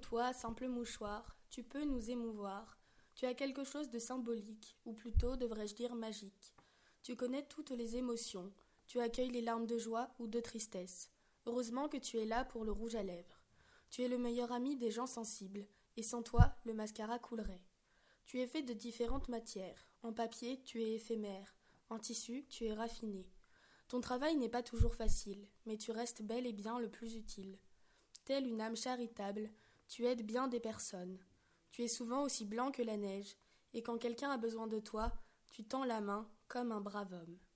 toi, simple mouchoir, tu peux nous émouvoir. Tu as quelque chose de symbolique, ou plutôt devrais-je dire magique. Tu connais toutes les émotions, tu accueilles les larmes de joie ou de tristesse. Heureusement que tu es là pour le rouge à lèvres. Tu es le meilleur ami des gens sensibles, et sans toi, le mascara coulerait. Tu es fait de différentes matières. En papier, tu es éphémère. En tissu, tu es raffiné. Ton travail n'est pas toujours facile, mais tu restes bel et bien le plus utile. Telle une âme charitable, tu aides bien des personnes. Tu es souvent aussi blanc que la neige, et quand quelqu'un a besoin de toi, tu tends la main comme un brave homme.